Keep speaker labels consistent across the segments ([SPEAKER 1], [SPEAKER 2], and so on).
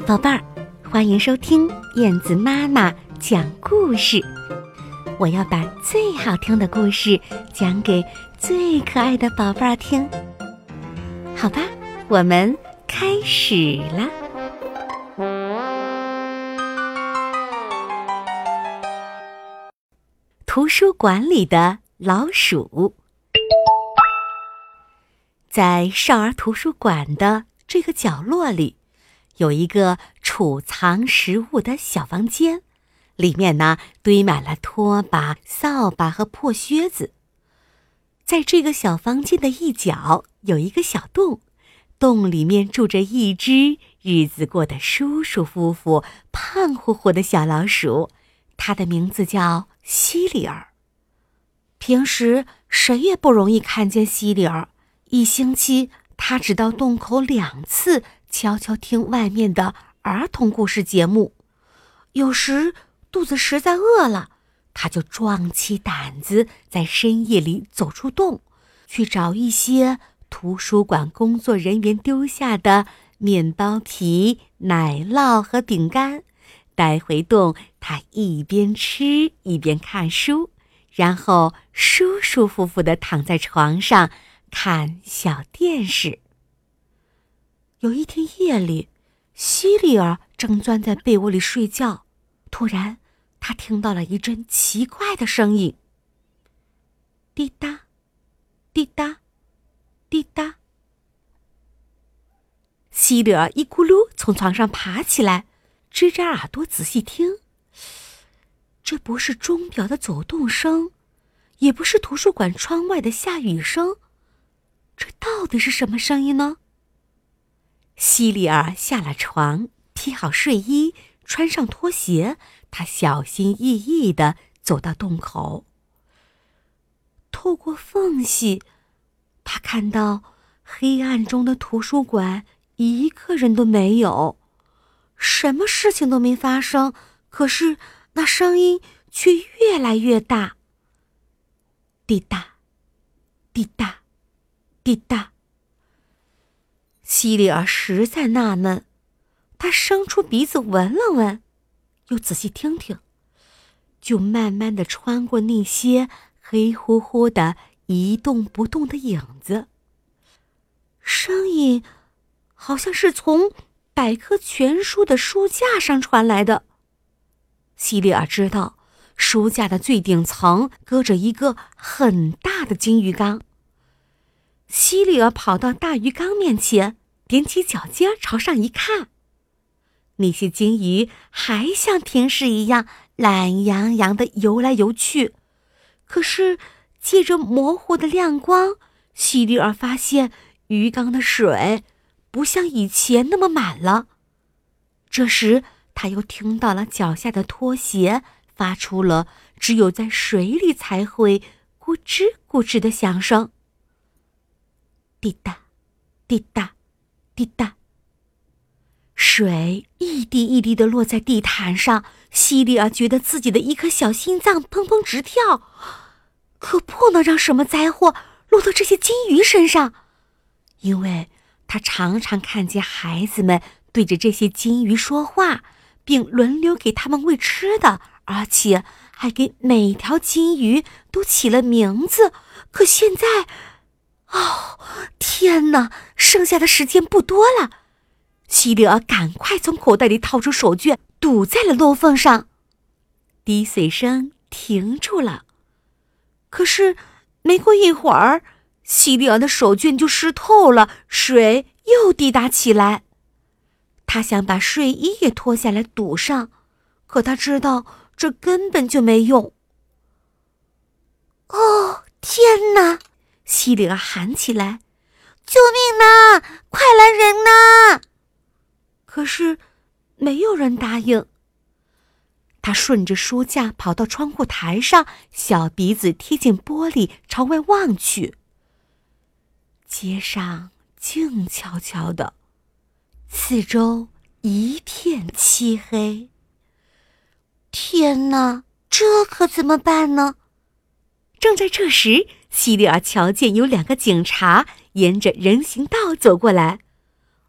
[SPEAKER 1] 宝贝儿，欢迎收听燕子妈妈讲故事。我要把最好听的故事讲给最可爱的宝贝儿听。好吧，我们开始啦。图书馆里的老鼠，在少儿图书馆的这个角落里。有一个储藏食物的小房间，里面呢堆满了拖把、扫把和破靴子。在这个小房间的一角有一个小洞，洞里面住着一只日子过得舒舒服服、胖乎乎的小老鼠，它的名字叫西里尔。平时谁也不容易看见西里尔，一星期它只到洞口两次。悄悄听外面的儿童故事节目，有时肚子实在饿了，他就壮起胆子在深夜里走出洞，去找一些图书馆工作人员丢下的面包皮、奶酪和饼干，带回洞。他一边吃一边看书，然后舒舒服服地躺在床上看小电视。有一天夜里，西里尔正钻在被窝里睡觉，突然，他听到了一阵奇怪的声音。滴答，滴答，滴答。西里尔一咕噜从床上爬起来，支着耳朵仔细听。这不是钟表的走动声，也不是图书馆窗外的下雨声，这到底是什么声音呢？西里尔下了床，披好睡衣，穿上拖鞋，他小心翼翼地走到洞口。透过缝隙，他看到黑暗中的图书馆一个人都没有，什么事情都没发生。可是那声音却越来越大，滴答，滴答，滴答。西里尔实在纳闷，他伸出鼻子闻了闻，又仔细听听，就慢慢的穿过那些黑乎乎的、一动不动的影子。声音好像是从百科全书的书架上传来的。西里尔知道，书架的最顶层搁着一个很大的金鱼缸。西里尔跑到大鱼缸面前，踮起脚尖朝上一看，那些金鱼还像平时一样懒洋洋的游来游去。可是，借着模糊的亮光，西里尔发现鱼缸的水不像以前那么满了。这时，他又听到了脚下的拖鞋发出了只有在水里才会咕吱咕吱的响声。滴答，滴答，滴答。水一滴一滴的落在地毯上，西里尔觉得自己的一颗小心脏砰砰直跳，可不能让什么灾祸落到这些金鱼身上，因为他常常看见孩子们对着这些金鱼说话，并轮流给他们喂吃的，而且还给每条金鱼都起了名字。可现在。哦，天哪！剩下的时间不多了，西里尔赶快从口袋里掏出手绢，堵在了漏缝上。滴水声停住了，可是没过一会儿，西里尔的手绢就湿透了，水又滴答起来。他想把睡衣也脱下来堵上，可他知道这根本就没用。哦，天哪！西里尔喊起来：“救命呐！快来人呐！”可是，没有人答应。他顺着书架跑到窗户台上，小鼻子贴近玻璃，朝外望去。街上静悄悄的，四周一片漆黑。天哪，这可怎么办呢？正在这时。西里尔瞧见有两个警察沿着人行道走过来，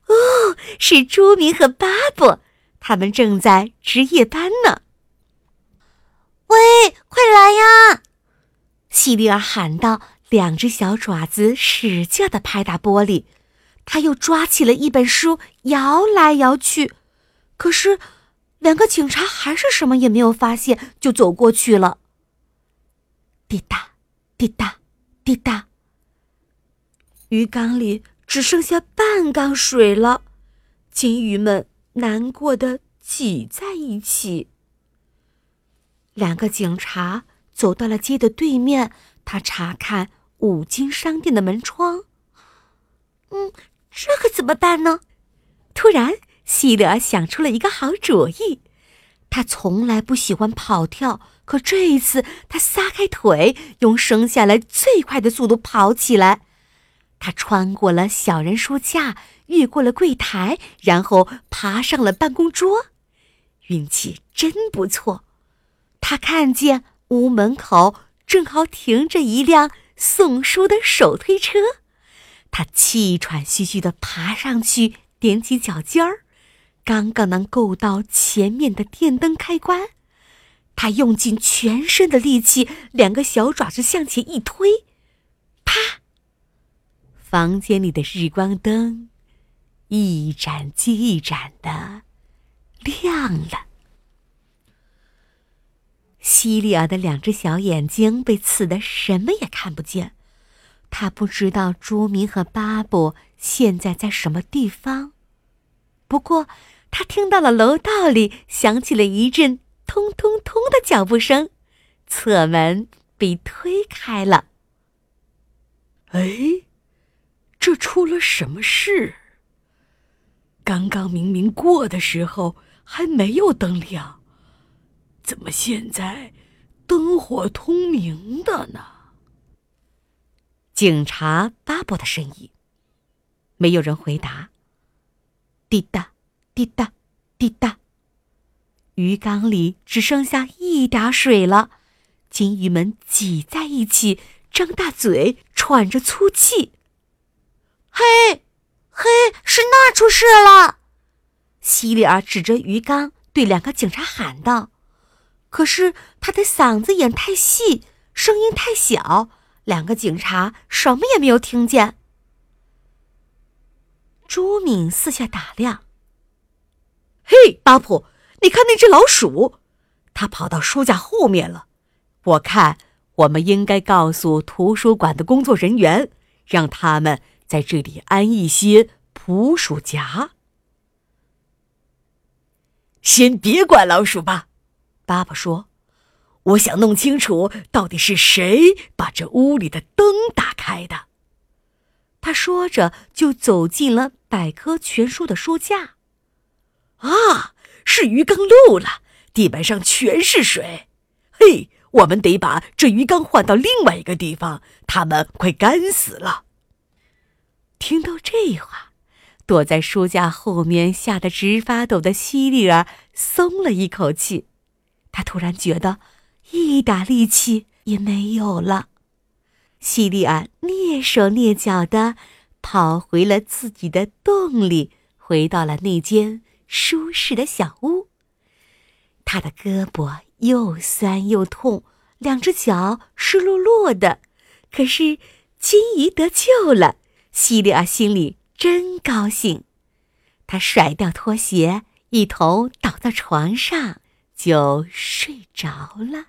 [SPEAKER 1] 哦，是朱明和巴布，他们正在值夜班呢。
[SPEAKER 2] 喂，快来呀！
[SPEAKER 1] 西里尔喊道，两只小爪子使劲的拍打玻璃。他又抓起了一本书，摇来摇去。可是，两个警察还是什么也没有发现，就走过去了。滴答，滴答，滴答。鱼缸里只剩下半缸水了，金鱼们难过的挤在一起。两个警察走到了街的对面，他查看五金商店的门窗。
[SPEAKER 2] 嗯，这可怎么办呢？
[SPEAKER 1] 突然，希德想出了一个好主意。他从来不喜欢跑跳，可这一次，他撒开腿，用生下来最快的速度跑起来。他穿过了小人书架，越过了柜台，然后爬上了办公桌。运气真不错。他看见屋门口正好停着一辆送书的手推车，他气喘吁吁地爬上去，踮起脚尖儿，刚刚能够到前面的电灯开关。他用尽全身的力气，两个小爪子向前一推，啪！房间里的日光灯一盏接一盏的亮了。西里尔的两只小眼睛被刺得什么也看不见，他不知道朱明和巴布现在在什么地方。不过，他听到了楼道里响起了一阵“通通通”的脚步声，侧门被推开了。
[SPEAKER 3] 哎，这出了什么事？刚刚明明过的时候还没有灯亮。怎么现在灯火通明的呢？
[SPEAKER 1] 警察巴布的声音。没有人回答。滴答，滴答，滴答。鱼缸里只剩下一点水了，金鱼们挤在一起，张大嘴，喘着粗气。
[SPEAKER 2] 嘿，嘿，是那出事了！
[SPEAKER 1] 希里尔指着鱼缸对两个警察喊道。可是他的嗓子眼太细，声音太小，两个警察什么也没有听见。朱敏四下打量。
[SPEAKER 3] 嘿，巴普，你看那只老鼠，它跑到书架后面了。我看我们应该告诉图书馆的工作人员，让他们在这里安一些捕鼠夹。先别管老鼠吧。爸爸说：“我想弄清楚到底是谁把这屋里的灯打开的。”
[SPEAKER 1] 他说着，就走进了百科全书的书架。
[SPEAKER 3] 啊，是鱼缸漏了，地板上全是水。嘿，我们得把这鱼缸换到另外一个地方，它们快干死了。
[SPEAKER 1] 听到这话，躲在书架后面吓得直发抖的希利尔松了一口气。他突然觉得一点力气也没有了，西利尔蹑手蹑脚的跑回了自己的洞里，回到了那间舒适的小屋。他的胳膊又酸又痛，两只脚湿漉漉的，可是金鱼得救了，西里尔心里真高兴。他甩掉拖鞋，一头倒在床上。就睡着了。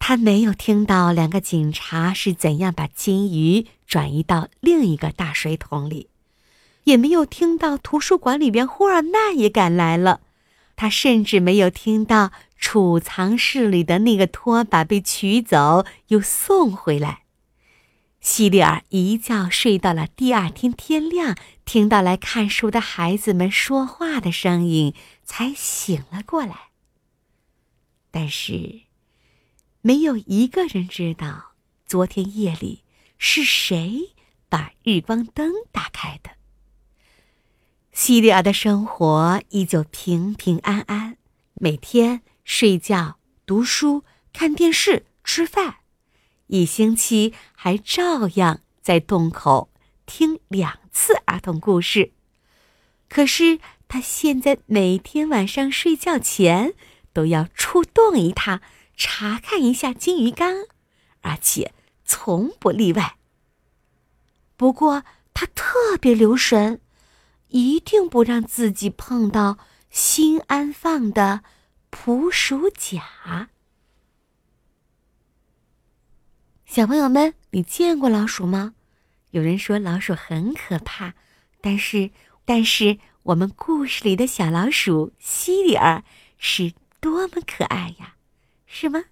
[SPEAKER 1] 他没有听到两个警察是怎样把金鱼转移到另一个大水桶里，也没有听到图书馆里边霍尔奈也赶来了。他甚至没有听到储藏室里的那个拖把被取走又送回来。希利尔一觉睡到了第二天天亮，听到来看书的孩子们说话的声音，才醒了过来。但是，没有一个人知道昨天夜里是谁把日光灯打开的。西里尔的生活依旧平平安安，每天睡觉、读书、看电视、吃饭。一星期还照样在洞口听两次儿童故事。可是他现在每天晚上睡觉前都要出动一趟，查看一下金鱼缸，而且从不例外。不过他特别留神，一定不让自己碰到新安放的捕鼠夹。小朋友们，你见过老鼠吗？有人说老鼠很可怕，但是，但是我们故事里的小老鼠西里尔是多么可爱呀，是吗？